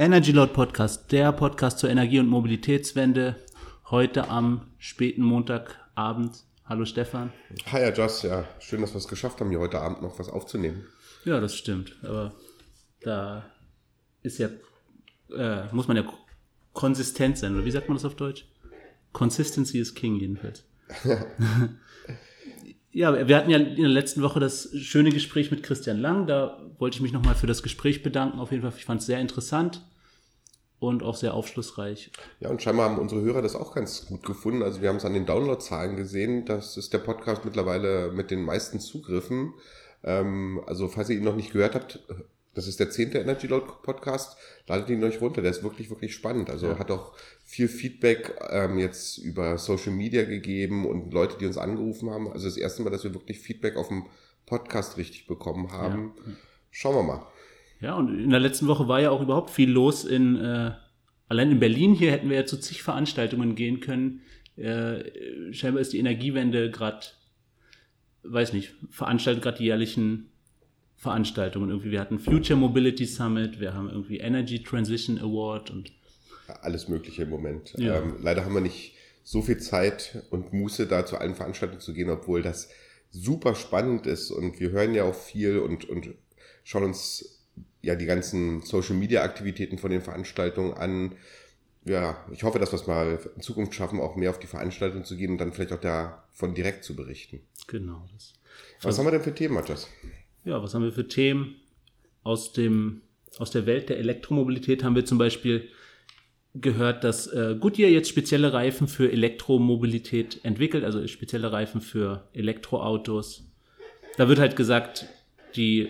Energy Load Podcast, der Podcast zur Energie- und Mobilitätswende. Heute am späten Montagabend. Hallo Stefan. Hi, ja, Joss. Ja, schön, dass wir es geschafft haben, hier heute Abend noch was aufzunehmen. Ja, das stimmt. Aber da ist ja, äh, muss man ja konsistent sein. Oder wie sagt man das auf Deutsch? Consistency is king jedenfalls. ja, wir hatten ja in der letzten Woche das schöne Gespräch mit Christian Lang. Da wollte ich mich nochmal für das Gespräch bedanken. Auf jeden Fall, ich fand es sehr interessant und auch sehr aufschlussreich. Ja, und scheinbar haben unsere Hörer das auch ganz gut gefunden. Also wir haben es an den Downloadzahlen gesehen. Das ist der Podcast mittlerweile mit den meisten Zugriffen. Ähm, also falls ihr ihn noch nicht gehört habt, das ist der zehnte Energy Load Podcast. Ladet ihn euch runter. Der ist wirklich, wirklich spannend. Also ja. hat auch viel Feedback ähm, jetzt über Social Media gegeben und Leute, die uns angerufen haben. Also das erste Mal, dass wir wirklich Feedback auf dem Podcast richtig bekommen haben. Ja. Schauen wir mal. Ja, und in der letzten Woche war ja auch überhaupt viel los in, äh, allein in Berlin hier hätten wir ja zu zig Veranstaltungen gehen können. Äh, scheinbar ist die Energiewende gerade, weiß nicht, veranstaltet gerade die jährlichen Veranstaltungen. Irgendwie, wir hatten Future Mobility Summit, wir haben irgendwie Energy Transition Award und alles Mögliche im Moment. Ja. Ähm, leider haben wir nicht so viel Zeit und Muße, da zu allen Veranstaltungen zu gehen, obwohl das super spannend ist und wir hören ja auch viel und, und schauen uns ja die ganzen Social Media Aktivitäten von den Veranstaltungen an. Ja, ich hoffe, dass wir es mal in Zukunft schaffen, auch mehr auf die Veranstaltung zu gehen und dann vielleicht auch davon direkt zu berichten. Genau. Das was haben wir denn für Themen, Matthias? Ja, was haben wir für Themen? Aus, dem, aus der Welt der Elektromobilität haben wir zum Beispiel gehört, dass äh, Goodyear jetzt spezielle Reifen für Elektromobilität entwickelt, also spezielle Reifen für Elektroautos. Da wird halt gesagt, die,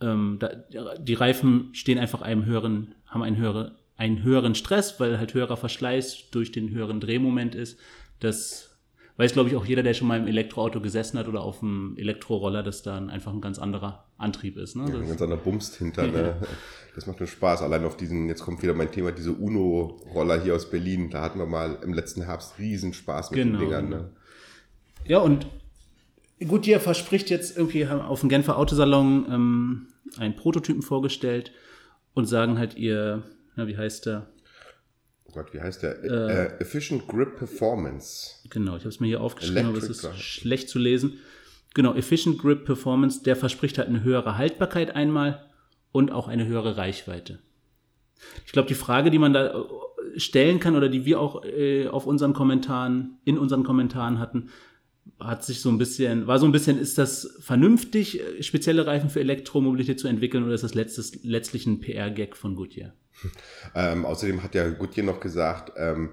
ähm, da, die Reifen stehen einfach einem höheren, haben einen, höhere, einen höheren Stress, weil halt höherer Verschleiß durch den höheren Drehmoment ist. Das weiß, glaube ich, auch jeder, der schon mal im Elektroauto gesessen hat oder auf dem Elektroroller, dass dann einfach ein ganz anderer Antrieb ist. Ne? Ja, ein ganz anderer Bumst hinter. Ne? Das macht nur Spaß. Allein auf diesen, jetzt kommt wieder mein Thema, diese UNO-Roller hier aus Berlin. Da hatten wir mal im letzten Herbst riesen Spaß mit genau, den Dingern. Ne? Ja, und gut, ihr verspricht jetzt irgendwie auf dem Genfer Autosalon ähm, einen Prototypen vorgestellt und sagen halt ihr, na, wie heißt der? oh Gott, wie heißt der? Äh, äh, Efficient Grip Performance. Genau, ich habe es mir hier aufgeschrieben, Electric aber es ist schlecht zu lesen. Genau, Efficient Grip Performance, der verspricht halt eine höhere Haltbarkeit einmal und auch eine höhere Reichweite. Ich glaube, die Frage, die man da äh, stellen kann oder die wir auch äh, auf unseren Kommentaren, in unseren Kommentaren hatten, hat sich so ein bisschen, war so ein bisschen, ist das vernünftig, äh, spezielle Reifen für Elektromobilität zu entwickeln oder ist das letztes, letztlich ein PR-Gag von Goodyear? Ähm, außerdem hat ja Goodyear noch gesagt, ähm,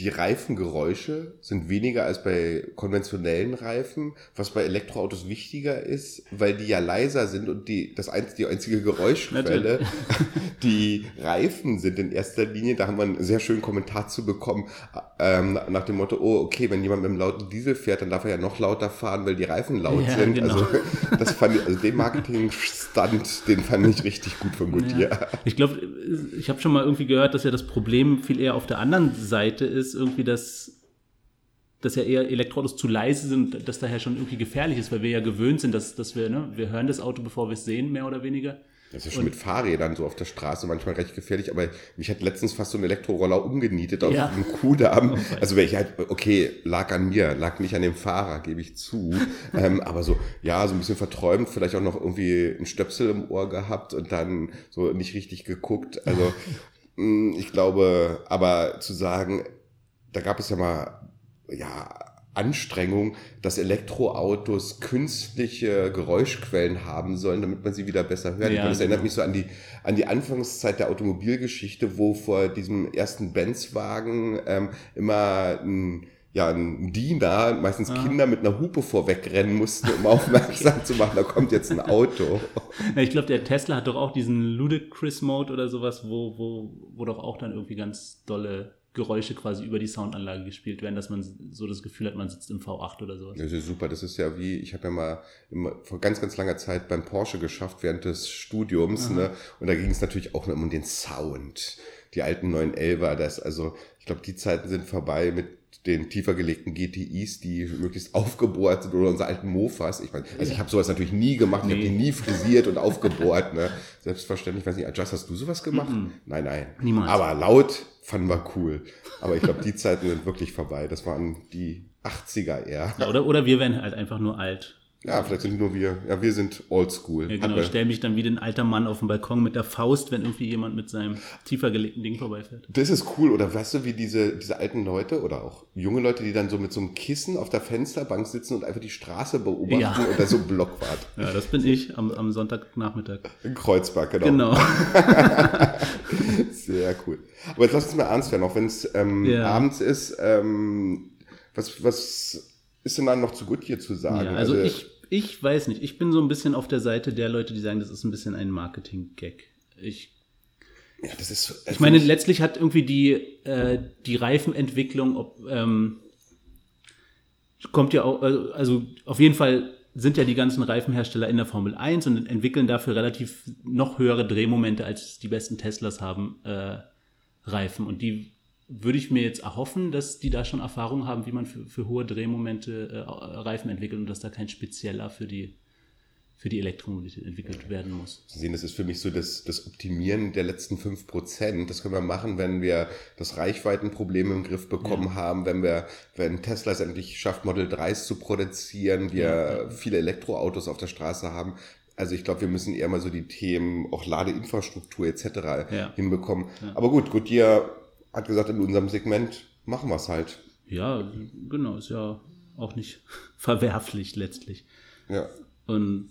die Reifengeräusche sind weniger als bei konventionellen Reifen, was bei Elektroautos wichtiger ist, weil die ja leiser sind und die, das einzige, die einzige Geräuschquelle, die Reifen sind in erster Linie. Da haben wir einen sehr schönen Kommentar zu bekommen, ähm, nach dem Motto, oh, okay, wenn jemand mit einem lauten Diesel fährt, dann darf er ja noch lauter fahren, weil die Reifen laut ja, sind. Genau. Also, das fand ich, also den Marketing-Stunt, den fand ich richtig gut von Goodyear. Ja. Ich glaube, ich habe schon mal irgendwie gehört, dass ja das Problem viel eher auf der anderen Seite ist, ist irgendwie, dass, dass ja eher Elektroautos zu leise sind, dass daher schon irgendwie gefährlich ist, weil wir ja gewöhnt sind, dass, dass wir, ne, wir hören das Auto, bevor wir es sehen, mehr oder weniger. Das ist ja schon und, mit Fahrrädern so auf der Straße manchmal recht gefährlich, aber mich hat letztens fast so ein Elektroroller umgenietet auf ja. einem Kuhdamm. Also wäre ich halt, okay, lag an mir, lag nicht an dem Fahrer, gebe ich zu. ähm, aber so, ja, so ein bisschen verträumt, vielleicht auch noch irgendwie ein Stöpsel im Ohr gehabt und dann so nicht richtig geguckt. Also mm, ich glaube, aber zu sagen, da gab es ja mal, ja, Anstrengung, dass Elektroautos künstliche Geräuschquellen haben sollen, damit man sie wieder besser hören ja, kann. Das genau. erinnert mich so an die, an die Anfangszeit der Automobilgeschichte, wo vor diesem ersten Benz-Wagen ähm, immer ein ja, ein Diener, meistens ah. Kinder mit einer Hupe vorwegrennen mussten, um aufmerksam zu machen, da kommt jetzt ein Auto. ich glaube, der Tesla hat doch auch diesen Ludicrous Mode oder sowas, wo, wo, wo doch auch dann irgendwie ganz dolle Geräusche quasi über die Soundanlage gespielt werden, dass man so das Gefühl hat, man sitzt im V8 oder sowas. Das ist super. Das ist ja wie, ich habe ja mal immer vor ganz, ganz langer Zeit beim Porsche geschafft während des Studiums. Ne? Und da ging es natürlich auch immer um den Sound. Die alten 911 war das. Also ich glaube, die Zeiten sind vorbei mit den tiefer gelegten GTIs, die möglichst aufgebohrt sind oder unsere alten Mofas. Ich meine, also ich habe sowas natürlich nie gemacht, nee. ich habe die nie frisiert und aufgebohrt. Ne? Selbstverständlich, weiß nicht, Just, hast du sowas gemacht? Mm -mm. Nein, nein. Niemals. Aber laut fanden wir cool. Aber ich glaube, die Zeiten sind wirklich vorbei. Das waren die 80er eher. Ja, oder, oder wir werden halt einfach nur alt. Ja, vielleicht sind nur wir. Ja, wir sind oldschool. Ja, genau. Ich stelle mich dann wie ein alter Mann auf dem Balkon mit der Faust, wenn irgendwie jemand mit seinem tiefer gelegten Ding vorbeifährt. Das ist cool. Oder weißt du, wie diese, diese alten Leute oder auch junge Leute, die dann so mit so einem Kissen auf der Fensterbank sitzen und einfach die Straße beobachten ja. oder so Blockwart. Ja, das bin ich am, am Sonntagnachmittag. In Kreuzberg, genau. Genau. Sehr cool. Aber jetzt lass uns mal ernst werden, auch wenn es ähm, ja. abends ist. Ähm, was, was ist denn dann noch zu gut hier zu sagen? Ja, also, also ich ich weiß nicht. Ich bin so ein bisschen auf der Seite der Leute, die sagen, das ist ein bisschen ein Marketing-Gag. Ich ja, das ist. Also ich meine, letztlich hat irgendwie die, äh, die Reifenentwicklung, ob, ähm, kommt ja auch, äh, also auf jeden Fall sind ja die ganzen Reifenhersteller in der Formel 1 und entwickeln dafür relativ noch höhere Drehmomente, als die besten Teslas haben, äh, Reifen. Und die würde ich mir jetzt erhoffen, dass die da schon Erfahrung haben, wie man für, für hohe Drehmomente äh, Reifen entwickelt und dass da kein spezieller für die, für die Elektromobilität entwickelt werden muss. Sie sehen, das ist für mich so das, das Optimieren der letzten 5%. Das können wir machen, wenn wir das Reichweitenproblem im Griff bekommen ja. haben, wenn wir, wenn Tesla es endlich schafft, Model 3s zu produzieren, wir ja. viele Elektroautos auf der Straße haben. Also ich glaube, wir müssen eher mal so die Themen, auch Ladeinfrastruktur etc. Ja. hinbekommen. Aber gut, Goodyear hat gesagt, in unserem Segment machen wir es halt. Ja, genau, ist ja auch nicht verwerflich letztlich. Ja. Und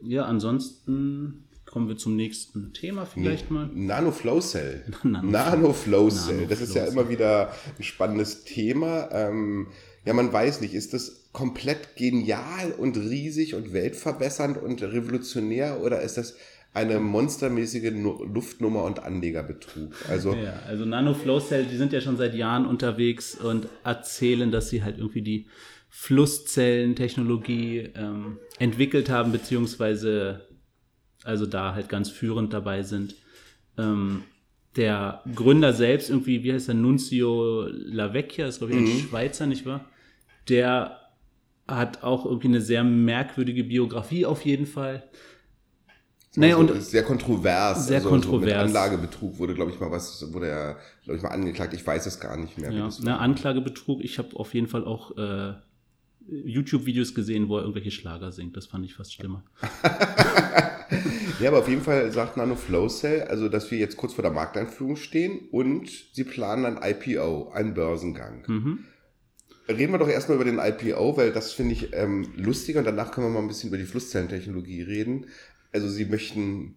ja, ansonsten kommen wir zum nächsten Thema vielleicht nee. mal. Nano Flow Cell. Nano Flow Cell. Das ist ja immer wieder ein spannendes Thema. Ähm, ja, man weiß nicht, ist das komplett genial und riesig und weltverbessernd und revolutionär oder ist das eine monstermäßige Luftnummer und Anlegerbetrug. Also, ja, also Nano Flow Cell, die sind ja schon seit Jahren unterwegs und erzählen, dass sie halt irgendwie die Flusszellentechnologie ähm, entwickelt haben, beziehungsweise also da halt ganz führend dabei sind. Ähm, der Gründer selbst, irgendwie, wie heißt der, Nunzio Lavecchia, ist glaube ich ein mhm. Schweizer, nicht wahr? Der hat auch irgendwie eine sehr merkwürdige Biografie auf jeden Fall. Nee, also, und sehr kontrovers. Sehr also, kontrovers. So Anlagebetrug wurde, glaube ich, mal was, wurde er, glaube ich, mal angeklagt. Ich weiß es gar nicht mehr. Ja, ne, Anklagebetrug. Ich habe auf jeden Fall auch äh, YouTube-Videos gesehen, wo er irgendwelche Schlager singt. Das fand ich fast schlimmer. ja, aber auf jeden Fall sagt Nano Flow Cell, also, dass wir jetzt kurz vor der Markteinführung stehen und sie planen ein IPO, einen Börsengang. Mhm. Reden wir doch erstmal über den IPO, weil das finde ich ähm, lustiger und danach können wir mal ein bisschen über die Flusszellentechnologie reden also sie möchten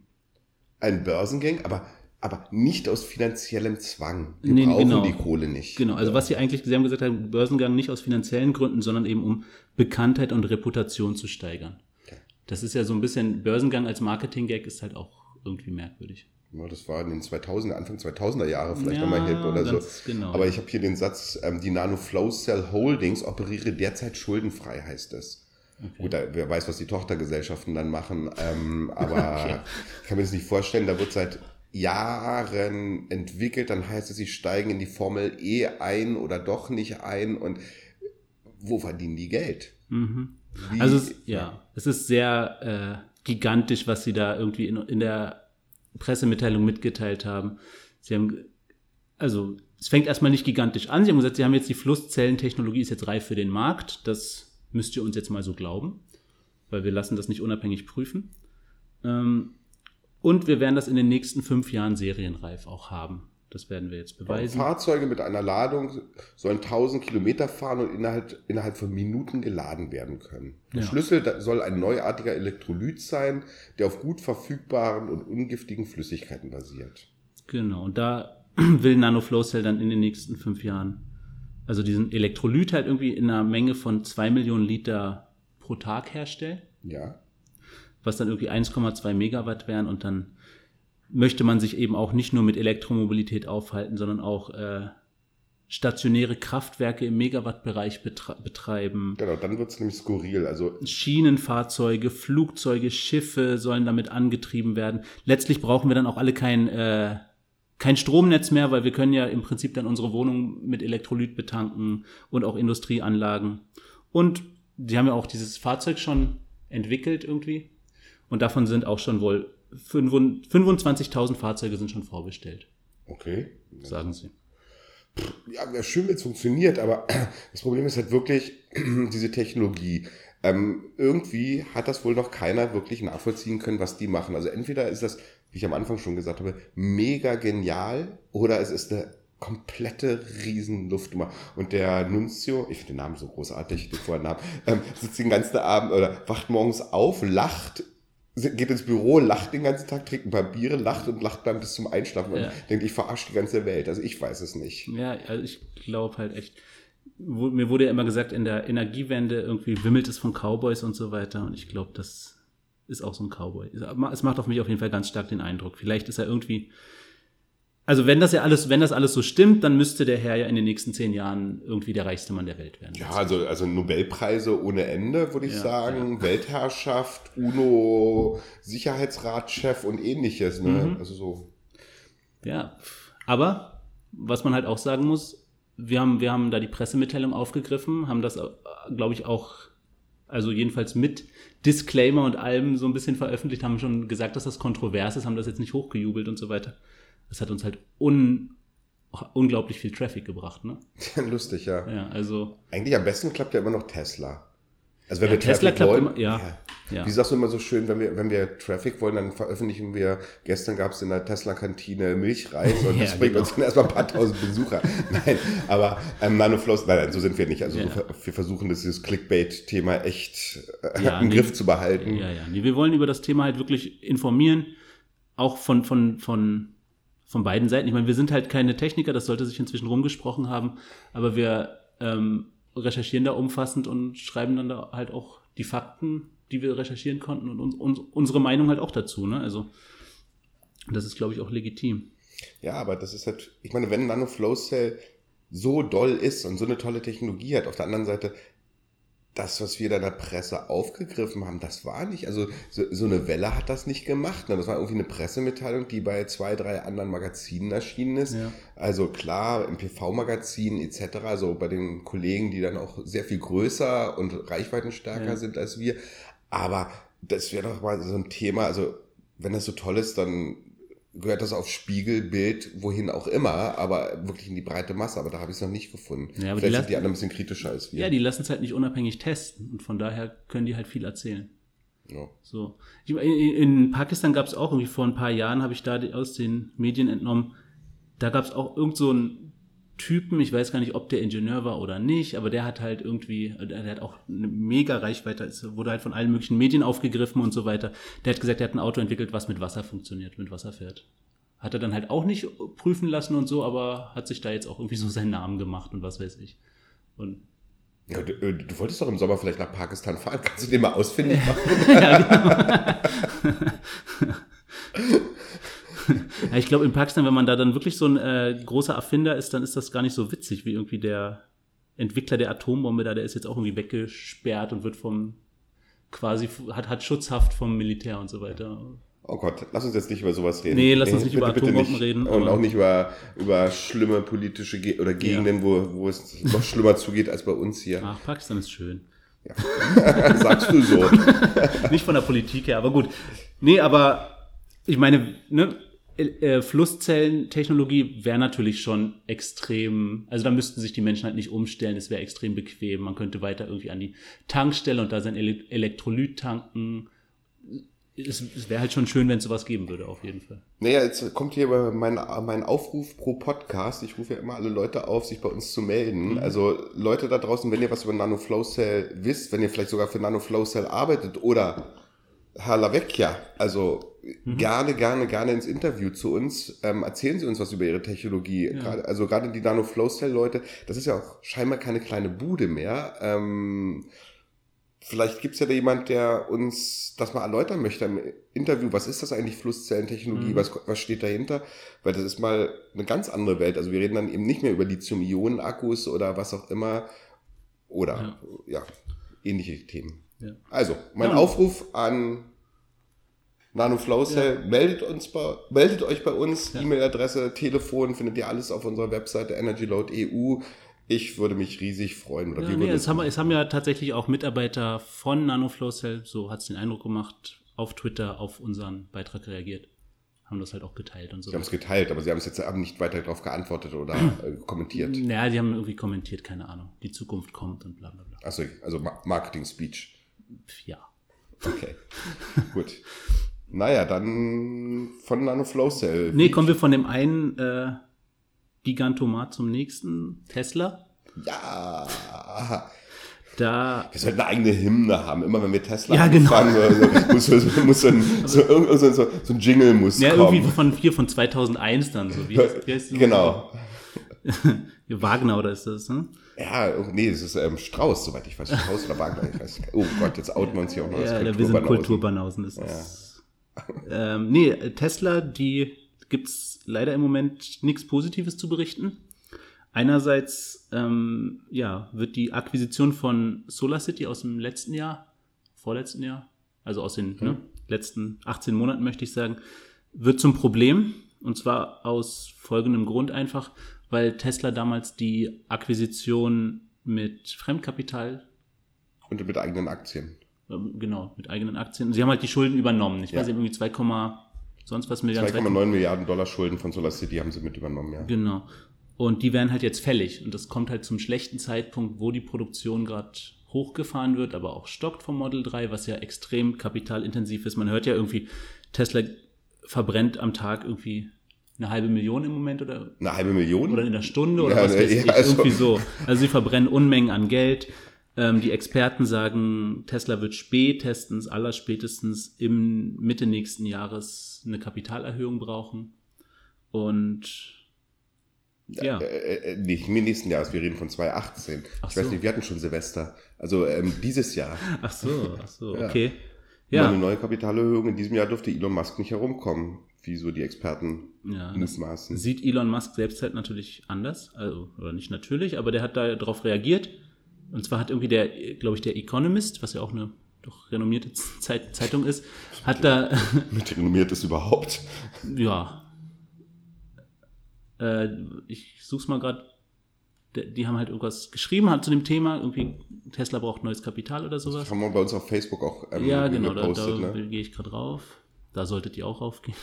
einen Börsengang, aber aber nicht aus finanziellem Zwang. Wir nee, brauchen genau. die Kohle nicht. Genau, also was sie eigentlich, sie haben gesagt, haben, Börsengang nicht aus finanziellen Gründen, sondern eben um Bekanntheit und Reputation zu steigern. Okay. Das ist ja so ein bisschen, Börsengang als Marketing-Gag ist halt auch irgendwie merkwürdig. Ja, das war in den 2000er, Anfang 2000er Jahre vielleicht ja, nochmal Hit oder so. Genau. Aber ich habe hier den Satz, ähm, die Nano Flow Cell Holdings operiere derzeit schuldenfrei, heißt es. Okay. Gut, wer weiß, was die Tochtergesellschaften dann machen, ähm, aber okay. ich kann mir das nicht vorstellen, da wird seit Jahren entwickelt, dann heißt es, sie steigen in die Formel E ein oder doch nicht ein und wo verdienen die Geld? Mhm. also es, ja, es ist sehr äh, gigantisch, was sie da irgendwie in, in der Pressemitteilung mitgeteilt haben. Sie haben, also es fängt erstmal nicht gigantisch an. Sie haben gesagt, sie haben jetzt die Flusszellentechnologie ist jetzt reif für den Markt. Das müsst ihr uns jetzt mal so glauben, weil wir lassen das nicht unabhängig prüfen. Ähm, und wir werden das in den nächsten fünf Jahren serienreif auch haben. Das werden wir jetzt beweisen. Fahrzeuge mit einer Ladung sollen 1000 Kilometer fahren und innerhalb, innerhalb von Minuten geladen werden können. Der ja. Schlüssel soll ein neuartiger Elektrolyt sein, der auf gut verfügbaren und ungiftigen Flüssigkeiten basiert. Genau, und da will NanoFlowCell dann in den nächsten fünf Jahren also diesen Elektrolyt halt irgendwie in einer Menge von 2 Millionen Liter pro Tag herstellen. Ja. Was dann irgendwie 1,2 Megawatt wären und dann möchte man sich eben auch nicht nur mit Elektromobilität aufhalten, sondern auch äh, stationäre Kraftwerke im Megawattbereich betreiben. Genau, dann wird es nämlich skurril. Also Schienenfahrzeuge, Flugzeuge, Schiffe sollen damit angetrieben werden. Letztlich brauchen wir dann auch alle kein äh, kein Stromnetz mehr, weil wir können ja im Prinzip dann unsere Wohnung mit Elektrolyt betanken und auch Industrieanlagen. Und die haben ja auch dieses Fahrzeug schon entwickelt irgendwie. Und davon sind auch schon wohl 25.000 Fahrzeuge sind schon vorbestellt. Okay. Sagen sie. Ja, wäre schön, wenn es funktioniert, aber das Problem ist halt wirklich diese Technologie. Ähm, irgendwie hat das wohl noch keiner wirklich nachvollziehen können, was die machen. Also entweder ist das, wie ich am Anfang schon gesagt habe, mega genial oder es ist eine komplette Riesenluftnummer. Und der Nunzio, ich finde den Namen so großartig, den Vornamen, ähm, sitzt den ganzen Abend oder wacht morgens auf, lacht, geht ins Büro, lacht den ganzen Tag, trinkt ein paar Biere, lacht und lacht dann bis zum Einschlafen und denkt, ich verarsche die ganze Welt. Also ich weiß es nicht. Ja, also ich glaube halt echt. Mir wurde ja immer gesagt, in der Energiewende irgendwie wimmelt es von Cowboys und so weiter. Und ich glaube, das ist auch so ein Cowboy. Es macht auf mich auf jeden Fall ganz stark den Eindruck. Vielleicht ist er irgendwie also wenn das ja alles, wenn das alles so stimmt, dann müsste der Herr ja in den nächsten zehn Jahren irgendwie der reichste Mann der Welt werden. Ja, also, also Nobelpreise ohne Ende, würde ich ja, sagen. Ja. Weltherrschaft, UNO, Sicherheitsratschef und ähnliches. Ne? Mhm. Also so. Ja, aber was man halt auch sagen muss, wir haben, wir haben da die Pressemitteilung aufgegriffen, haben das, glaube ich, auch, also jedenfalls mit Disclaimer und allem so ein bisschen veröffentlicht, haben schon gesagt, dass das kontrovers ist, haben das jetzt nicht hochgejubelt und so weiter das hat uns halt un, unglaublich viel Traffic gebracht, ne? Lustig, ja. Ja, also. Eigentlich am besten klappt ja immer noch Tesla. Also wenn ja, wir Tesla Traffic wollen, immer, ja, ja. Wie sagst du immer so schön, wenn wir, wenn wir Traffic wollen, dann veröffentlichen wir, gestern gab es in der Tesla-Kantine Milchreis und das bringt genau. uns dann erstmal ein paar tausend Besucher. nein, aber ähm, Nanoflows, nein, so sind wir nicht. Also wir versuchen dieses Clickbait-Thema echt äh, im nee, Griff zu behalten. Ja, ja. Nee, wir wollen über das Thema halt wirklich informieren, auch von, von, von von beiden Seiten. Ich meine, wir sind halt keine Techniker, das sollte sich inzwischen rumgesprochen haben, aber wir ähm, recherchieren da umfassend und schreiben dann da halt auch die Fakten, die wir recherchieren konnten und, und unsere Meinung halt auch dazu. Ne? Also das ist, glaube ich, auch legitim. Ja, aber das ist halt, ich meine, wenn Nano Flow Cell so doll ist und so eine tolle Technologie hat, auf der anderen Seite das, was wir da in der Presse aufgegriffen haben, das war nicht, also so, so eine Welle hat das nicht gemacht. Ne? Das war irgendwie eine Pressemitteilung, die bei zwei, drei anderen Magazinen erschienen ist. Ja. Also klar, im PV-Magazin etc., also bei den Kollegen, die dann auch sehr viel größer und reichweitenstärker ja. sind als wir. Aber das wäre doch mal so ein Thema, also wenn das so toll ist, dann gehört das auf Spiegelbild, wohin auch immer, aber wirklich in die breite Masse. Aber da habe ich es noch nicht gefunden. Ja, aber Vielleicht die sind die anderen ein bisschen kritischer als wir. Ja, die lassen es halt nicht unabhängig testen und von daher können die halt viel erzählen. Ja. So. In, in Pakistan gab es auch irgendwie vor ein paar Jahren, habe ich da aus den Medien entnommen, da gab es auch irgend so ein Typen, ich weiß gar nicht, ob der Ingenieur war oder nicht, aber der hat halt irgendwie, der hat auch eine mega Reichweite, wurde halt von allen möglichen Medien aufgegriffen und so weiter. Der hat gesagt, er hat ein Auto entwickelt, was mit Wasser funktioniert, mit Wasser fährt. Hat er dann halt auch nicht prüfen lassen und so, aber hat sich da jetzt auch irgendwie so seinen Namen gemacht und was weiß ich. Und ja, du, äh, du, wolltest doch im Sommer vielleicht nach Pakistan fahren. Kannst du den mal ausfindig machen? ja, genau. ja, ich glaube, in Pakistan, wenn man da dann wirklich so ein äh, großer Erfinder ist, dann ist das gar nicht so witzig, wie irgendwie der Entwickler der Atombombe da, der ist jetzt auch irgendwie weggesperrt und wird vom quasi, hat, hat Schutzhaft vom Militär und so weiter. Oh Gott, lass uns jetzt nicht über sowas reden. Nee, lass uns nicht bitte, über Atombomben nicht. reden. Und auch nicht über, über schlimme politische Ge oder Gegenden, ja. wo, wo es noch schlimmer zugeht als bei uns hier. Ach, Pakistan ist schön. Ja. Sagst du so. nicht von der Politik her, aber gut. Nee, aber ich meine, ne, äh, Flusszellentechnologie wäre natürlich schon extrem, also da müssten sich die Menschen halt nicht umstellen, es wäre extrem bequem. Man könnte weiter irgendwie an die Tankstelle und da sein Ele Elektrolyt tanken. Es, es wäre halt schon schön, wenn es sowas geben würde, auf jeden Fall. Naja, jetzt kommt hier mein, mein Aufruf pro Podcast. Ich rufe ja immer alle Leute auf, sich bei uns zu melden. Mhm. Also Leute da draußen, wenn ihr was über Nano Flow Cell wisst, wenn ihr vielleicht sogar für Nano Flow Cell arbeitet oder Herr Lavecchia, also mhm. gerne, gerne, gerne ins Interview zu uns. Ähm, erzählen Sie uns was über Ihre Technologie. Ja. Gerade, also gerade die Nano Flow Cell Leute, das ist ja auch scheinbar keine kleine Bude mehr. Ähm, vielleicht gibt es ja da jemand, der uns das mal erläutern möchte im Interview. Was ist das eigentlich Flusszellentechnologie? Mhm. Was, was steht dahinter? Weil das ist mal eine ganz andere Welt. Also wir reden dann eben nicht mehr über Lithium-Ionen-Akkus oder was auch immer. Oder ja, ja ähnliche Themen. Ja. Also, mein. Aufruf an NanoFlowCell, ja. meldet, uns bei, meldet euch bei uns, ja. E-Mail-Adresse, Telefon, findet ihr alles auf unserer Webseite energyload.eu. Ich würde mich riesig freuen. Oder ja, nee, es, haben, es haben ja tatsächlich auch Mitarbeiter von NanoFlowCell, so hat es den Eindruck gemacht, auf Twitter auf unseren Beitrag reagiert. Haben das halt auch geteilt und so. Sie haben es geteilt, aber sie haben es jetzt nicht weiter darauf geantwortet oder äh, kommentiert. Naja, sie haben irgendwie kommentiert, keine Ahnung. Die Zukunft kommt und bla bla bla. Achso, also Marketing-Speech. Ja. Okay, gut. Naja, dann von NanoFlowCell. Nee, kommen wir von dem einen äh, Gigantomat zum nächsten. Tesla. Ja. Da wir sollten eine eigene Hymne haben. Immer wenn wir Tesla ja, genau. anfangen, muss, so, muss so, ein, so, so, so, so ein Jingle muss ja, kommen. irgendwie von, hier von 2001 dann. So. Wie, wie heißt das? Genau. Wagner oder ist das, ne? Ja, oh, nee, das ist ähm, Strauß, soweit ich weiß. Strauß oder Wagner, ich weiß nicht. Oh Gott, jetzt outen wir uns hier auch noch ja, wir sind Kulturbanausen. Das ja. ist, ähm, nee, Tesla, die gibt es leider im Moment nichts Positives zu berichten. Einerseits ähm, ja, wird die Akquisition von SolarCity aus dem letzten Jahr, vorletzten Jahr, also aus den mhm. ne, letzten 18 Monaten möchte ich sagen, wird zum Problem. Und zwar aus folgendem Grund einfach, weil Tesla damals die Akquisition mit Fremdkapital und mit eigenen Aktien. Ähm, genau, mit eigenen Aktien. Sie haben halt die Schulden übernommen. Ich ja. weiß irgendwie 2, sonst was Milliarden. 2,9 Milliarden Dollar Schulden von SolarCity haben sie mit übernommen, ja. Genau. Und die werden halt jetzt fällig. Und das kommt halt zum schlechten Zeitpunkt, wo die Produktion gerade hochgefahren wird, aber auch stockt vom Model 3, was ja extrem kapitalintensiv ist. Man hört ja irgendwie, Tesla verbrennt am Tag irgendwie eine halbe Million im Moment oder eine halbe Million oder in der Stunde oder ja, was weiß ja, ich, also irgendwie so. Also sie verbrennen Unmengen an Geld. Ähm, die Experten sagen, Tesla wird spätestens, allerspätestens im Mitte nächsten Jahres eine Kapitalerhöhung brauchen. Und ja. Äh, äh, nicht im nächsten Jahres, wir reden von 2018. Ach ich so. weiß nicht, wir hatten schon Silvester. Also ähm, dieses Jahr. Ach so, ach so, okay. Ja. ja. Eine neue Kapitalerhöhung in diesem Jahr dürfte Elon Musk nicht herumkommen, wie so die Experten ja, mutmaßen. Sieht Elon Musk selbst halt natürlich anders, also, oder nicht natürlich, aber der hat da darauf reagiert. Und zwar hat irgendwie der, glaube ich, der Economist, was ja auch eine doch renommierte Zeit, Zeitung ist, hat da. Mit renommiert ist überhaupt. Ja, äh, ich such's mal gerade. Die haben halt irgendwas geschrieben hat zu dem Thema. Irgendwie Tesla braucht neues Kapital oder sowas. Das haben wir bei uns auf Facebook auch ähm, Ja, genau, gepostet, da, da ne? gehe ich gerade drauf. Da solltet ihr auch raufgehen.